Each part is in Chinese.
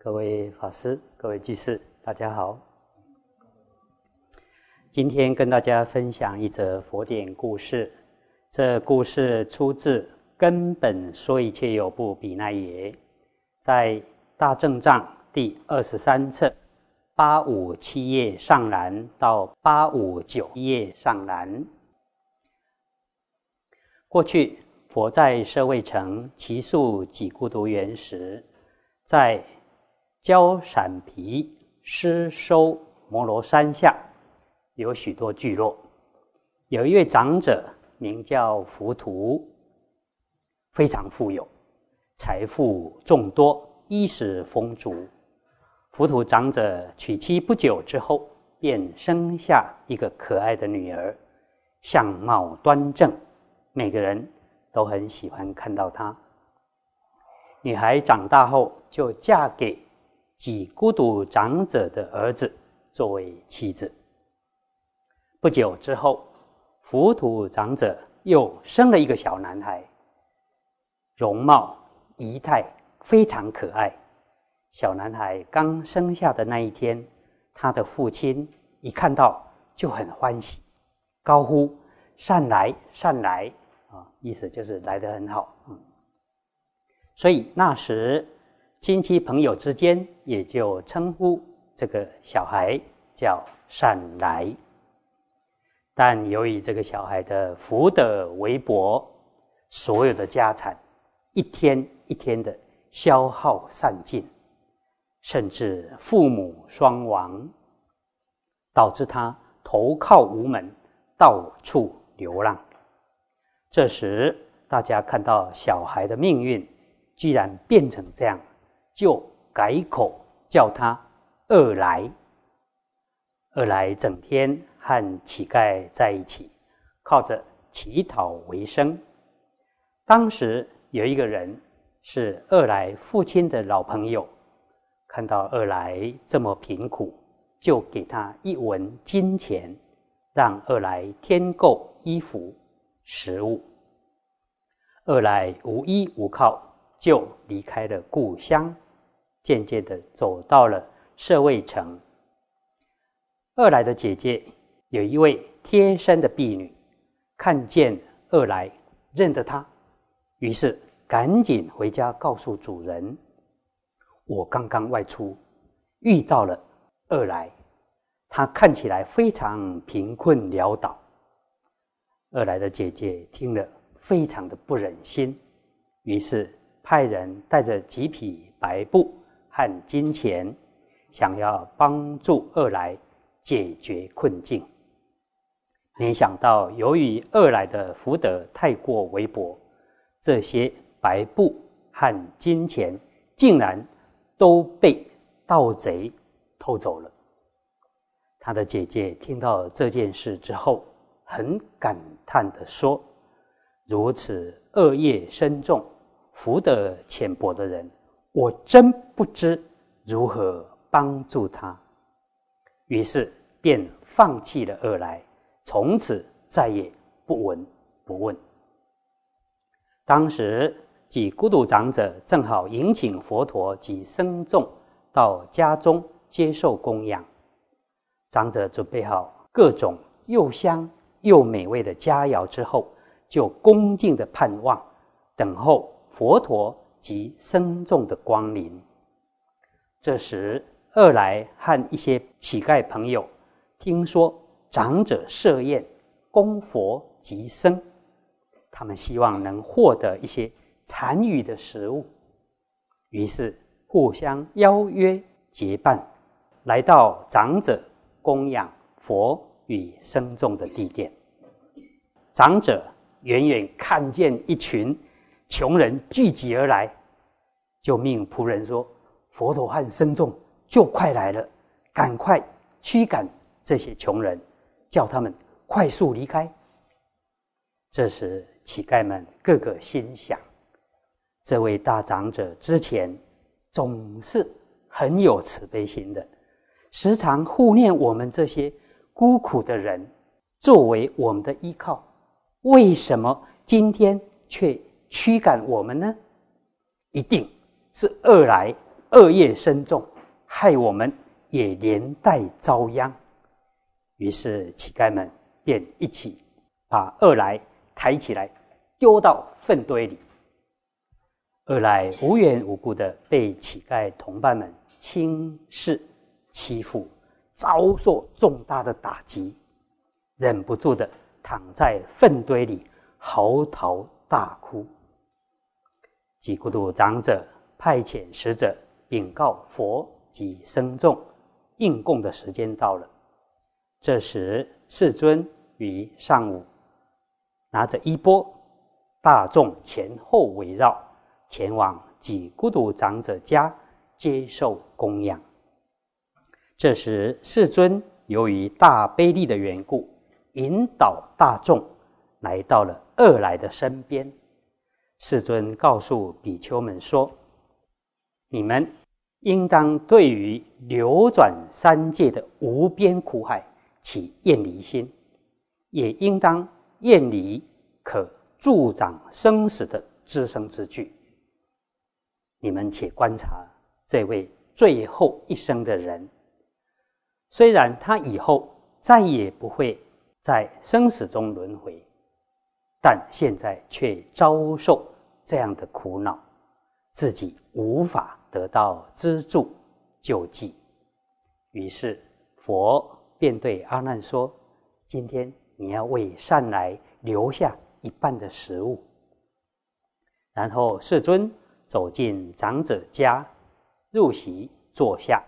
各位法师、各位居士，大家好。今天跟大家分享一则佛典故事。这故事出自《根本说一切有部比奈耶》，在大正藏第二十三册八五七页上栏到八五九页上栏。过去佛在舍卫城奇宿几孤独园时，在焦闪皮施收摩罗山下有许多聚落，有一位长者名叫浮屠，非常富有，财富众多，衣食丰足。浮屠长者娶妻不久之后，便生下一个可爱的女儿，相貌端正。每个人都很喜欢看到她。女孩长大后就嫁给几孤独长者的儿子作为妻子。不久之后，浮屠长者又生了一个小男孩，容貌仪态非常可爱。小男孩刚生下的那一天，他的父亲一看到就很欢喜，高呼：“善来，善来！”啊，意思就是来得很好，嗯。所以那时亲戚朋友之间也就称呼这个小孩叫善来。但由于这个小孩的福德微薄，所有的家产一天一天的消耗散尽，甚至父母双亡，导致他投靠无门，到处流浪。这时，大家看到小孩的命运居然变成这样，就改口叫他二来。二来整天和乞丐在一起，靠着乞讨为生。当时有一个人是二来父亲的老朋友，看到二来这么贫苦，就给他一文金钱，让二来添购衣服。食物，二来无依无靠，就离开了故乡，渐渐的走到了社卫城。二来的姐姐有一位贴身的婢女，看见二来认得他，于是赶紧回家告诉主人：“我刚刚外出，遇到了二来，他看起来非常贫困潦倒。”二来的姐姐听了，非常的不忍心，于是派人带着几匹白布和金钱，想要帮助二来解决困境。没想到，由于二来的福德太过微薄，这些白布和金钱竟然都被盗贼偷走了。他的姐姐听到这件事之后，很感叹的说：“如此恶业深重、福德浅薄的人，我真不知如何帮助他。”于是便放弃了恶来，从此再也不闻不问。当时几孤独长者正好迎请佛陀及僧众到家中接受供养，长者准备好各种又香。又美味的佳肴之后，就恭敬的盼望，等候佛陀及僧众的光临。这时，二来和一些乞丐朋友听说长者设宴供佛及僧，他们希望能获得一些残余的食物，于是互相邀约结伴，来到长者供养佛。与僧众的地点，长者远远看见一群穷人聚集而来，就命仆人说：“佛陀和僧众就快来了，赶快驱赶这些穷人，叫他们快速离开。”这时，乞丐们个个心想：这位大长者之前总是很有慈悲心的，时常护念我们这些。孤苦的人作为我们的依靠，为什么今天却驱赶我们呢？一定是二来恶业深重，害我们也连带遭殃。于是乞丐们便一起把二来抬起来，丢到粪堆里。二来无缘无故的被乞丐同伴们轻视、欺负，遭受重大的打击，忍不住的躺在粪堆里嚎啕大哭。几孤独长者派遣使者禀告佛及僧众，应供的时间到了。这时世尊于上午拿着衣钵，大众前后围绕。前往几孤独长者家接受供养。这时，世尊由于大悲力的缘故，引导大众来到了二来的身边。世尊告诉比丘们说：“你们应当对于流转三界的无边苦海起厌离心，也应当厌离可助长生死的滋生之具。”你们且观察这位最后一生的人，虽然他以后再也不会在生死中轮回，但现在却遭受这样的苦恼，自己无法得到资助救济。于是佛便对阿难说：“今天你要为善来留下一半的食物。”然后世尊。走进长者家，入席坐下。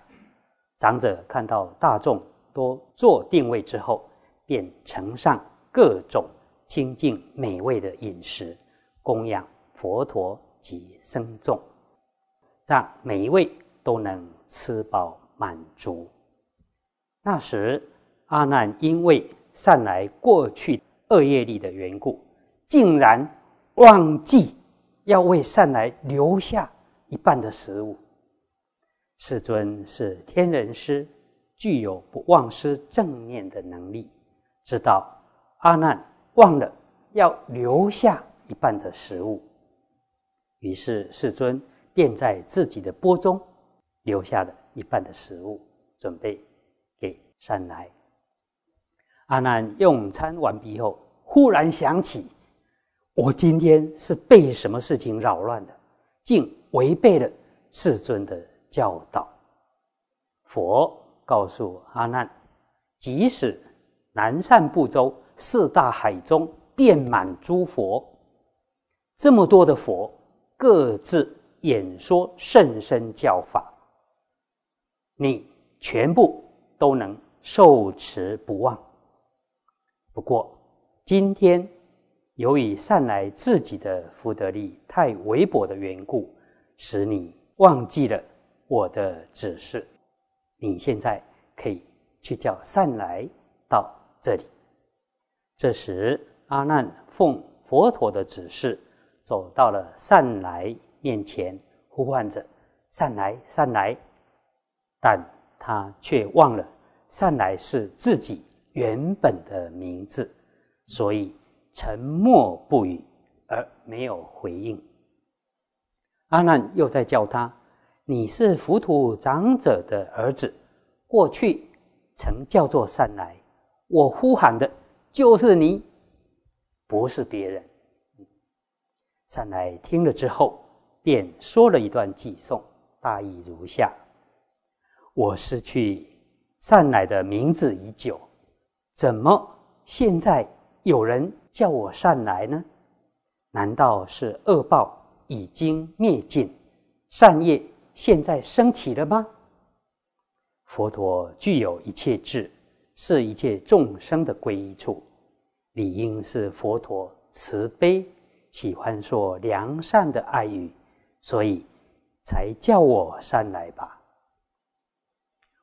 长者看到大众都坐定位之后，便呈上各种清净美味的饮食，供养佛陀及生众，让每一位都能吃饱满足。那时，阿难因为善来过去恶业力的缘故，竟然忘记。要为善来留下一半的食物。世尊是天人师，具有不忘失正念的能力，知道阿难忘了要留下一半的食物，于是世尊便在自己的钵中留下了一半的食物，准备给善来。阿难用餐完毕后，忽然想起。我今天是被什么事情扰乱的，竟违背了世尊的教导。佛告诉阿难：即使南赡部洲四大海中遍满诸佛，这么多的佛各自演说甚深教法，你全部都能受持不忘。不过今天。由于善来自己的福德力太微薄的缘故，使你忘记了我的指示。你现在可以去叫善来到这里。这时，阿难奉佛陀的指示，走到了善来面前，呼唤着“善来，善来”，但他却忘了善来是自己原本的名字，所以。沉默不语，而没有回应。阿难又在叫他：“你是浮屠长者的儿子，过去曾叫做善来，我呼喊的就是你，不是别人。”善来听了之后，便说了一段偈颂，大意如下：“我失去善来的名字已久，怎么现在有人？”叫我善来呢？难道是恶报已经灭尽，善业现在升起了吗？佛陀具有一切智，是一切众生的归依处，理应是佛陀慈悲，喜欢说良善的爱语，所以才叫我善来吧。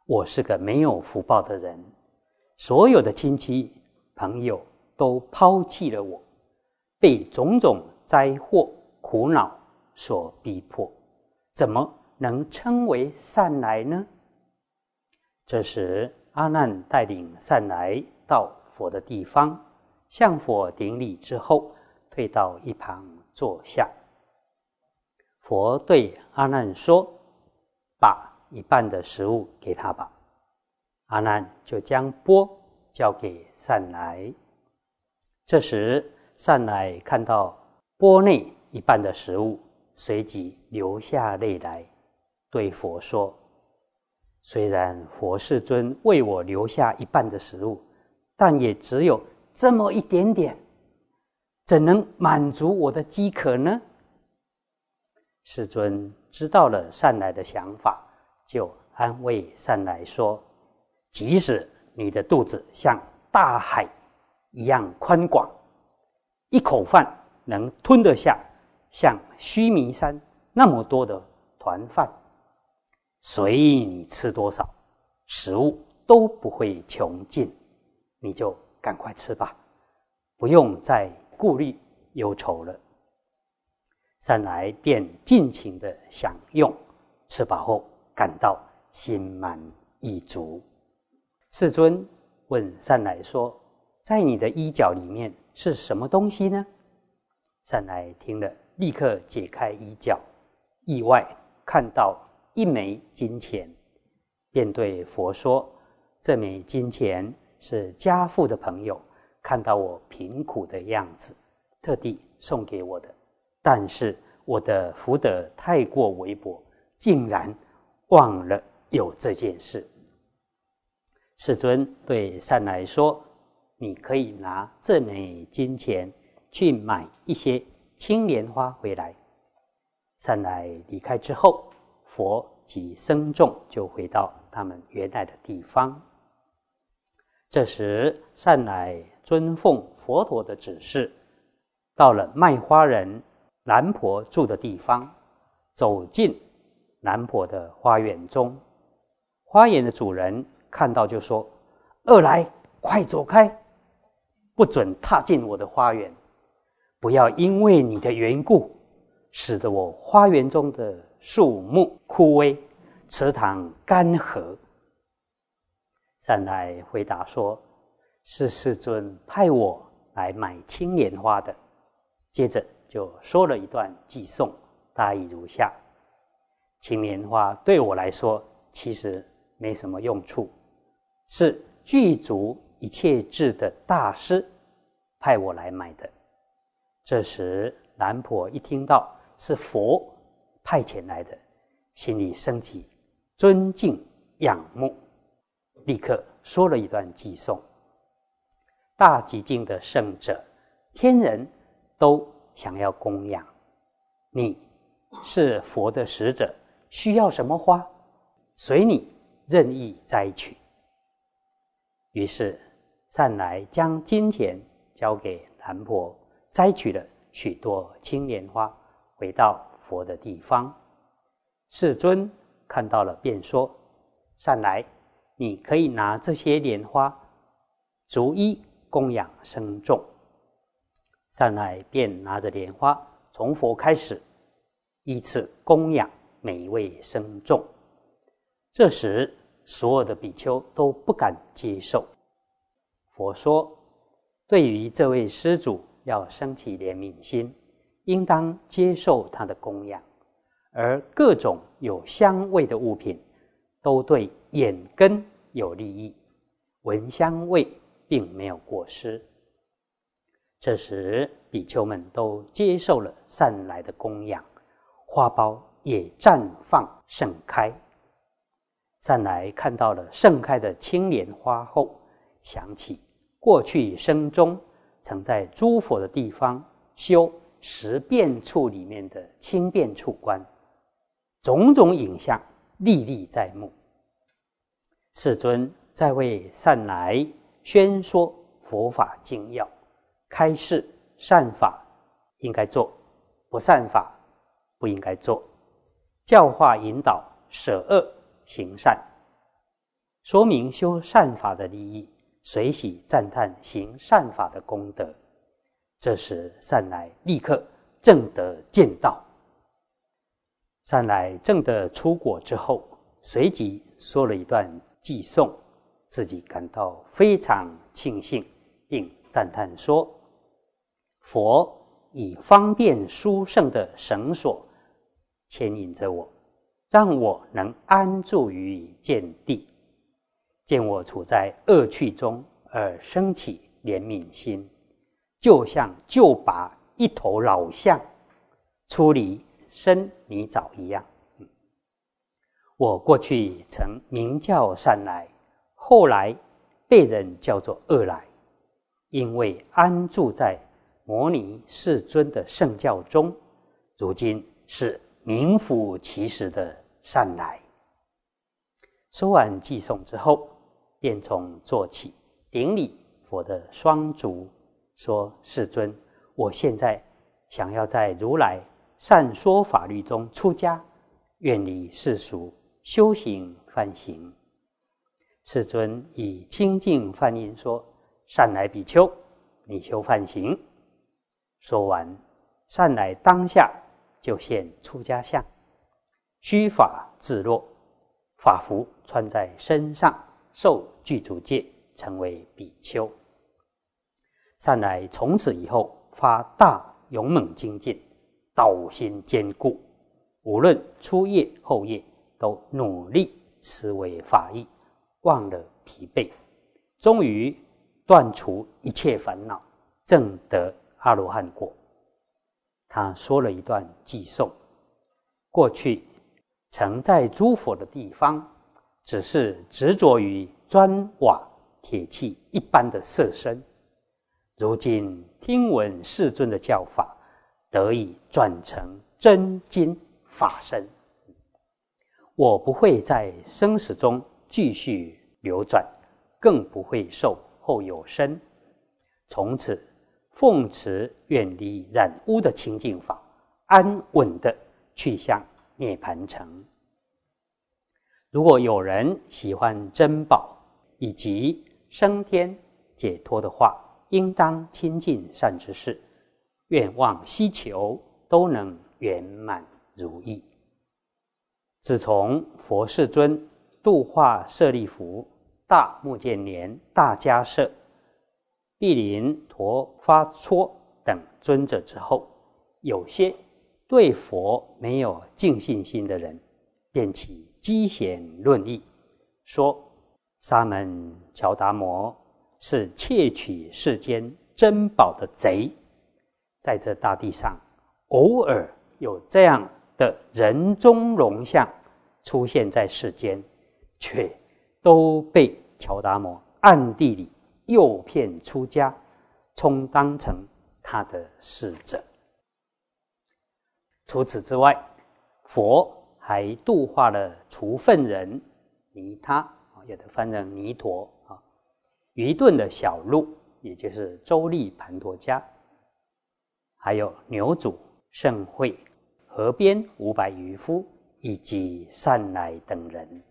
我是个没有福报的人，所有的亲戚朋友。都抛弃了我，被种种灾祸苦恼所逼迫，怎么能称为善来呢？这时，阿难带领善来到佛的地方，向佛顶礼之后，退到一旁坐下。佛对阿难说：“把一半的食物给他吧。阿难就将钵交给善来。这时，善来看到钵内一半的食物，随即流下泪来，对佛说：“虽然佛世尊为我留下一半的食物，但也只有这么一点点，怎能满足我的饥渴呢？”世尊知道了善来的想法，就安慰善来说：“即使你的肚子像大海一样宽广，一口饭能吞得下像须弥山那么多的团饭，随意你吃多少，食物都不会穷尽，你就赶快吃吧，不用再顾虑忧愁了。”善来便尽情的享用，吃饱后感到心满意足。世尊问善来说：“在你的衣角里面是什么东西呢？”善来听了，立刻解开衣角，意外看到一枚金钱，便对佛说：“这枚金钱是家父的朋友看到我贫苦的样子，特地送给我的。”但是我的福德太过微薄，竟然忘了有这件事。世尊对善来说：“你可以拿这枚金钱去买一些青莲花回来。”善来离开之后，佛及僧众就回到他们原来的地方。这时，善来遵奉佛陀的指示，到了卖花人。南婆住的地方，走进南婆的花园中，花园的主人看到就说：“二来，快走开，不准踏进我的花园！不要因为你的缘故，使得我花园中的树木枯萎，池塘干涸。”善来回答说：“是世尊派我来买青莲花的。”接着。就说了一段寄颂，大意如下：青莲花对我来说其实没什么用处，是具足一切智的大师派我来买的。这时，南婆一听到是佛派遣来的，心里升起尊敬仰慕，立刻说了一段寄颂：大寂静的圣者，天人都。想要供养你，是佛的使者，需要什么花，随你任意摘取。于是善来将金钱交给兰婆，摘取了许多青莲花，回到佛的地方。世尊看到了，便说：“善来，你可以拿这些莲花，逐一供养僧众。”善来便拿着莲花，从佛开始，依次供养每一位僧众。这时，所有的比丘都不敢接受。佛说：“对于这位施主，要升起怜悯心，应当接受他的供养。而各种有香味的物品，都对眼根有利益，闻香味并没有过失。”这时，比丘们都接受了善来的供养，花苞也绽放盛开。善来看到了盛开的青莲花后，想起过去生中曾在诸佛的地方修十变处里面的轻便处观，种种影像历历在目。世尊在为善来宣说佛法精要。开示善法应该做，不善法不应该做。教化引导舍恶行善，说明修善法的利益，随喜赞叹行善法的功德。这时善来立刻正得见道。善来正得出果之后，随即说了一段寄送，自己感到非常庆幸，并赞叹说。佛以方便殊胜的绳索牵引着我，让我能安住于见地。见我处在恶趣中，而生起怜悯心，就像救拔一头老象出离生泥沼一样。我过去曾名叫善来，后来被人叫做恶来，因为安住在摩尼世尊的圣教中，如今是名副其实的善来。说完寄送之后。便从坐起，顶礼佛的双足，说：“世尊，我现在想要在如来善说法律中出家，远离世俗，修行犯行。”世尊以清净梵音说：“善来比丘，你修梵行。”说完，善来当下就现出家相，须发自落，法服穿在身上。受具足戒，成为比丘。善来从此以后发大勇猛精进，道心坚固，无论初夜后夜，都努力思维法义，忘了疲惫，终于断除一切烦恼，证得阿罗汉果。他说了一段偈颂：过去曾在诸佛的地方。只是执着于砖瓦铁器一般的色身，如今听闻世尊的教法，得以转成真金法身。我不会在生死中继续流转，更不会受后有生。从此奉持远离染污的清净法，安稳的去向涅盘城。如果有人喜欢珍宝以及升天解脱的话，应当亲近善知识，愿望希求都能圆满如意。自从佛世尊度化舍利弗、大目犍连、大迦叶、毗林陀发戳等尊者之后，有些对佛没有尽信心的人，便起。积贤论义，说沙门乔达摩是窃取世间珍宝的贼，在这大地上，偶尔有这样的人中龙像出现在世间，却都被乔达摩暗地里诱骗出家，充当成他的使者。除此之外，佛。还度化了除粪人尼他啊，有的翻成尼陀啊，愚钝的小鹿，也就是周利盘陀家，还有牛主盛会河边五百渔夫以及善来等人。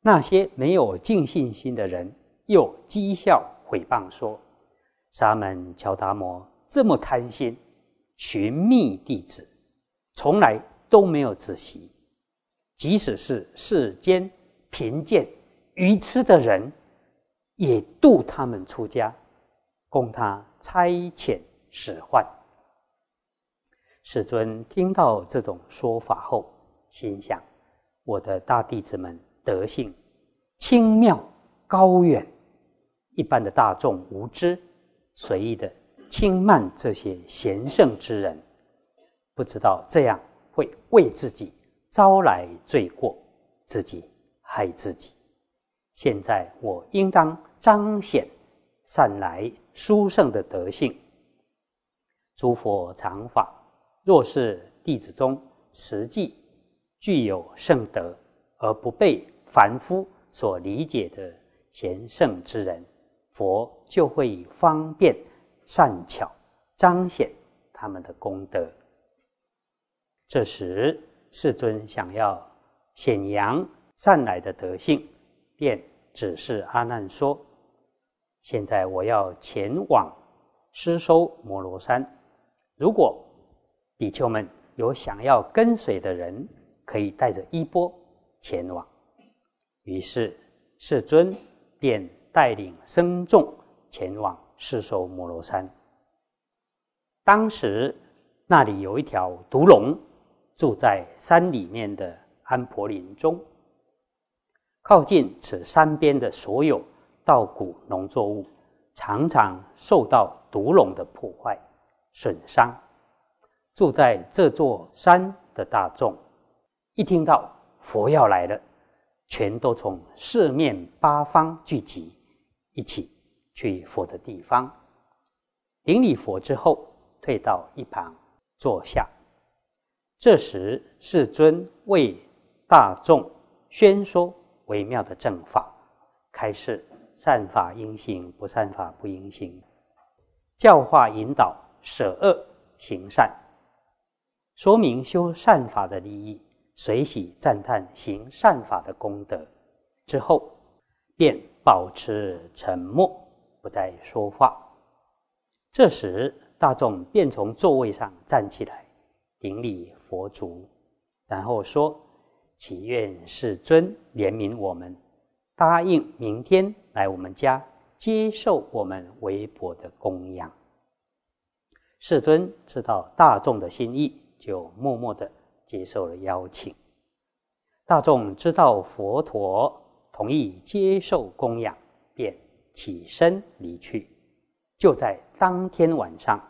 那些没有尽信心的人，又讥笑毁谤说：沙门乔达摩这么贪心，寻觅弟子，从来都没有仔细。即使是世间贫贱愚痴的人，也度他们出家，供他差遣使唤。世尊听到这种说法后，心想：我的大弟子们德性清妙高远，一般的大众无知，随意的轻慢这些贤圣之人，不知道这样会为自己。招来罪过，自己害自己。现在我应当彰显善来殊胜的德性。诸佛常法，若是弟子中实际具有圣德而不被凡夫所理解的贤圣之人，佛就会以方便善巧彰显他们的功德。这时。世尊想要显扬善来的德性，便指示阿难说：“现在我要前往施收摩罗山，如果比丘们有想要跟随的人，可以带着衣钵前往。”于是世尊便带领僧众前往施收摩罗山。当时那里有一条毒龙。住在山里面的安婆林中。靠近此山边的所有稻谷农作物，常常受到毒龙的破坏损伤。住在这座山的大众，一听到佛要来了，全都从四面八方聚集，一起去佛的地方。顶礼佛之后，退到一旁坐下。这时，世尊为大众宣说微妙的正法，开示善法应行，不善法不应行，教化引导舍恶行善，说明修善法的利益，随喜赞叹行善法的功德。之后，便保持沉默，不再说话。这时，大众便从座位上站起来，顶礼佛足，然后说：“祈愿世尊怜悯我们，答应明天来我们家接受我们微薄的供养。”世尊知道大众的心意，就默默的接受了邀请。大众知道佛陀同意接受供养，便起身离去。就在当天晚上，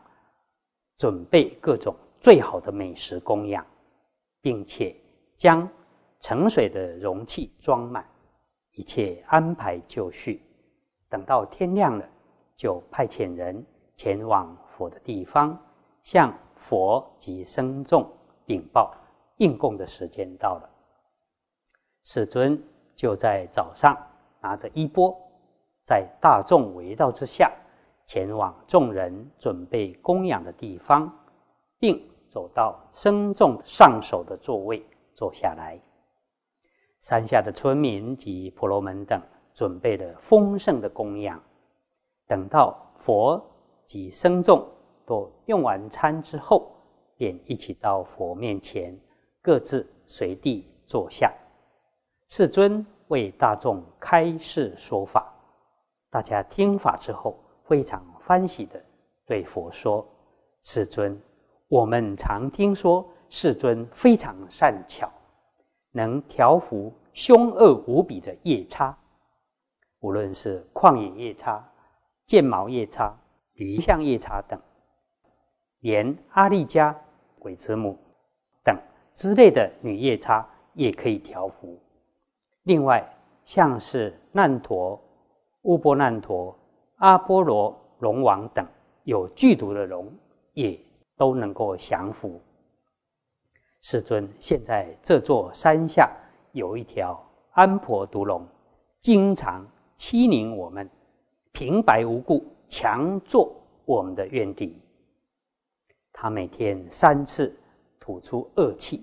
准备各种最好的美食供养，并且将盛水的容器装满，一切安排就绪。等到天亮了，就派遣人前往佛的地方，向佛及僧众禀报应供的时间到了。世尊就在早上拿着衣钵，在大众围绕之下。前往众人准备供养的地方，并走到僧众上首的座位坐下来。山下的村民及婆罗门等准备了丰盛的供养。等到佛及僧众都用完餐之后，便一起到佛面前，各自随地坐下。世尊为大众开示说法，大家听法之后。非常欢喜的对佛说：“世尊，我们常听说世尊非常善巧，能调伏凶恶无比的夜叉，无论是旷野夜叉、剑毛夜叉、驴象夜叉等，连阿利迦、鬼子母之类的女夜叉也可以调伏。另外，像是难陀、乌波难陀。”阿波罗龙王等有剧毒的龙，也都能够降服。世尊，现在这座山下有一条安婆毒龙，经常欺凌我们，平白无故强做我们的怨敌。他每天三次吐出恶气，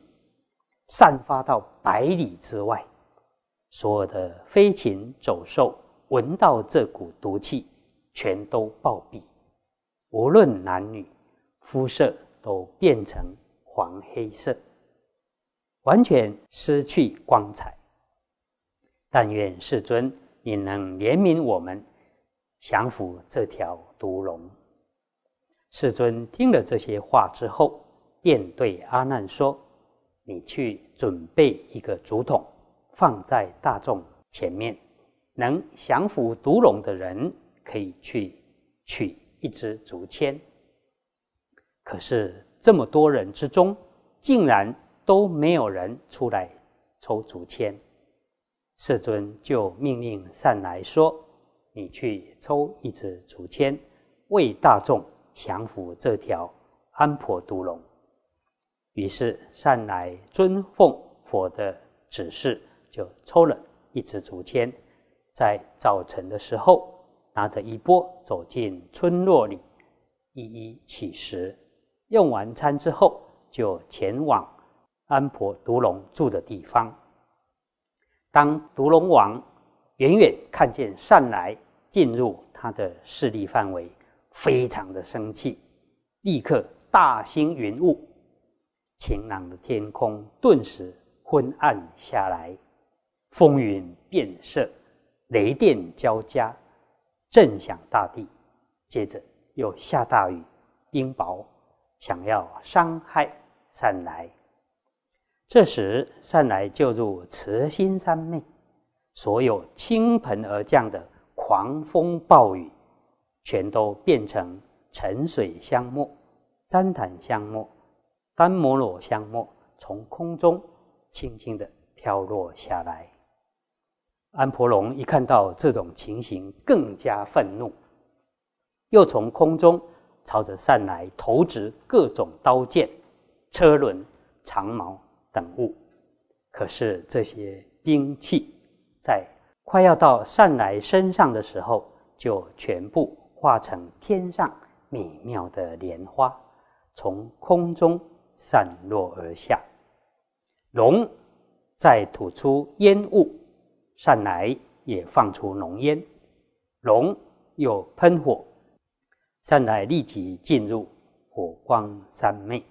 散发到百里之外，所有的飞禽走兽闻到这股毒气。全都暴毙，无论男女，肤色都变成黄黑色，完全失去光彩。但愿世尊你能怜悯我们，降服这条毒龙。世尊听了这些话之后，便对阿难说：“你去准备一个竹筒，放在大众前面，能降服毒龙的人。”可以去取一支竹签，可是这么多人之中，竟然都没有人出来抽竹签。世尊就命令善来说：“你去抽一支竹签，为大众降服这条安婆毒龙。”于是善来遵奉佛的指示，就抽了一支竹签，在早晨的时候。拿着衣钵走进村落里，一一乞食。用完餐之后，就前往安婆毒龙住的地方。当毒龙王远远看见善来进入他的势力范围，非常的生气，立刻大兴云雾，晴朗的天空顿时昏暗下来，风云变色，雷电交加。震响大地，接着又下大雨，冰雹，想要伤害善来。这时善来就入慈心三昧，所有倾盆而降的狂风暴雨，全都变成沉水香沫、旃檀香沫、丹摩罗香末，从空中轻轻的飘落下来。安婆龙一看到这种情形，更加愤怒，又从空中朝着善来投掷各种刀剑、车轮、长矛等物。可是这些兵器在快要到善来身上的时候，就全部化成天上美妙的莲花，从空中散落而下。龙再吐出烟雾。善来也放出浓烟，龙又喷火，善来立即进入火光三昧，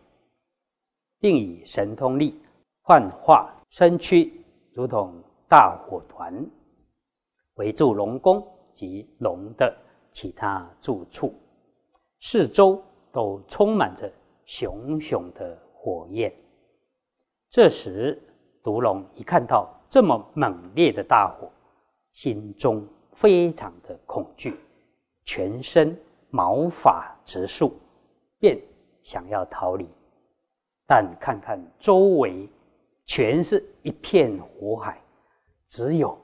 并以神通力幻化身躯，如同大火团，围住龙宫及龙的其他住处，四周都充满着熊熊的火焰。这时，毒龙一看到。这么猛烈的大火，心中非常的恐惧，全身毛发直竖，便想要逃离。但看看周围，全是一片火海，只有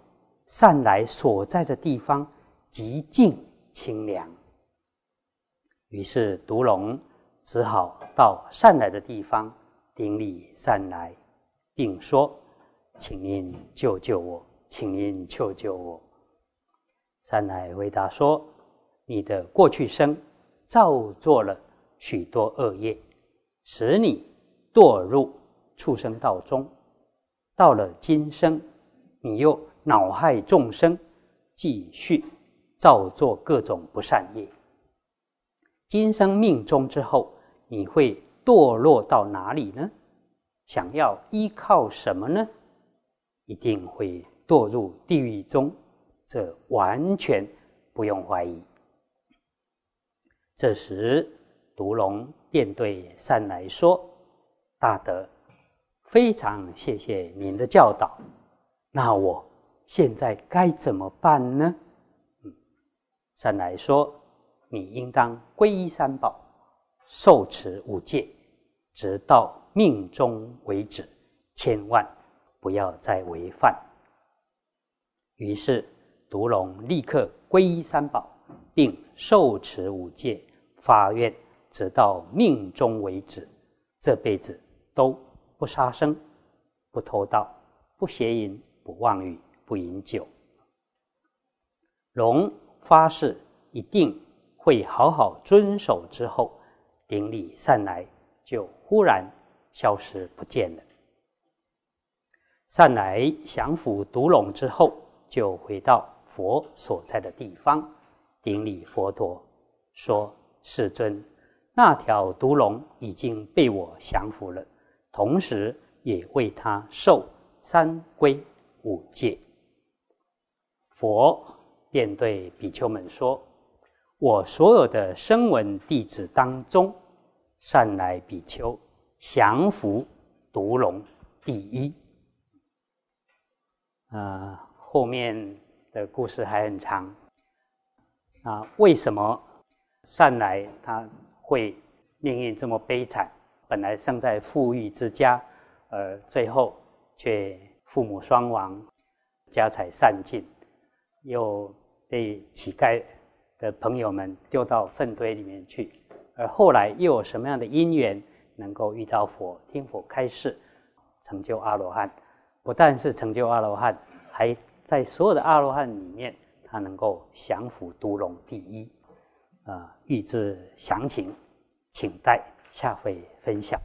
善来所在的地方极静清凉。于是毒龙只好到善来的地方顶礼善来，并说。请您救救我，请您救救我。善来回答说：“你的过去生造作了许多恶业，使你堕入畜生道中。到了今生，你又恼害众生，继续造作各种不善业。今生命中之后，你会堕落到哪里呢？想要依靠什么呢？”一定会堕入地狱中，这完全不用怀疑。这时，毒龙便对善来说：“大德，非常谢谢您的教导。那我现在该怎么办呢？”嗯，善来说：“你应当皈依三宝，受持五戒，直到命中为止，千万。”不要再违犯。于是，毒龙立刻皈依三宝，并受持五戒，发愿直到命终为止，这辈子都不杀生、不偷盗、不邪淫、不妄语、不饮酒。龙发誓一定会好好遵守，之后顶礼善来，就忽然消失不见了。善来降服毒龙之后，就回到佛所在的地方，顶礼佛陀，说：“世尊，那条毒龙已经被我降服了，同时也为他受三规五戒。”佛便对比丘们说：“我所有的声闻弟子当中，善来比丘降服毒龙第一。”呃，后面的故事还很长。啊，为什么善来他会命运这么悲惨？本来生在富裕之家，而最后却父母双亡，家财散尽，又被乞丐的朋友们丢到粪堆里面去。而后来又有什么样的因缘，能够遇到佛，听佛开示，成就阿罗汉？不但是成就阿罗汉，还在所有的阿罗汉里面，他能够降伏毒龙第一。啊，欲知详情，请待下回分享。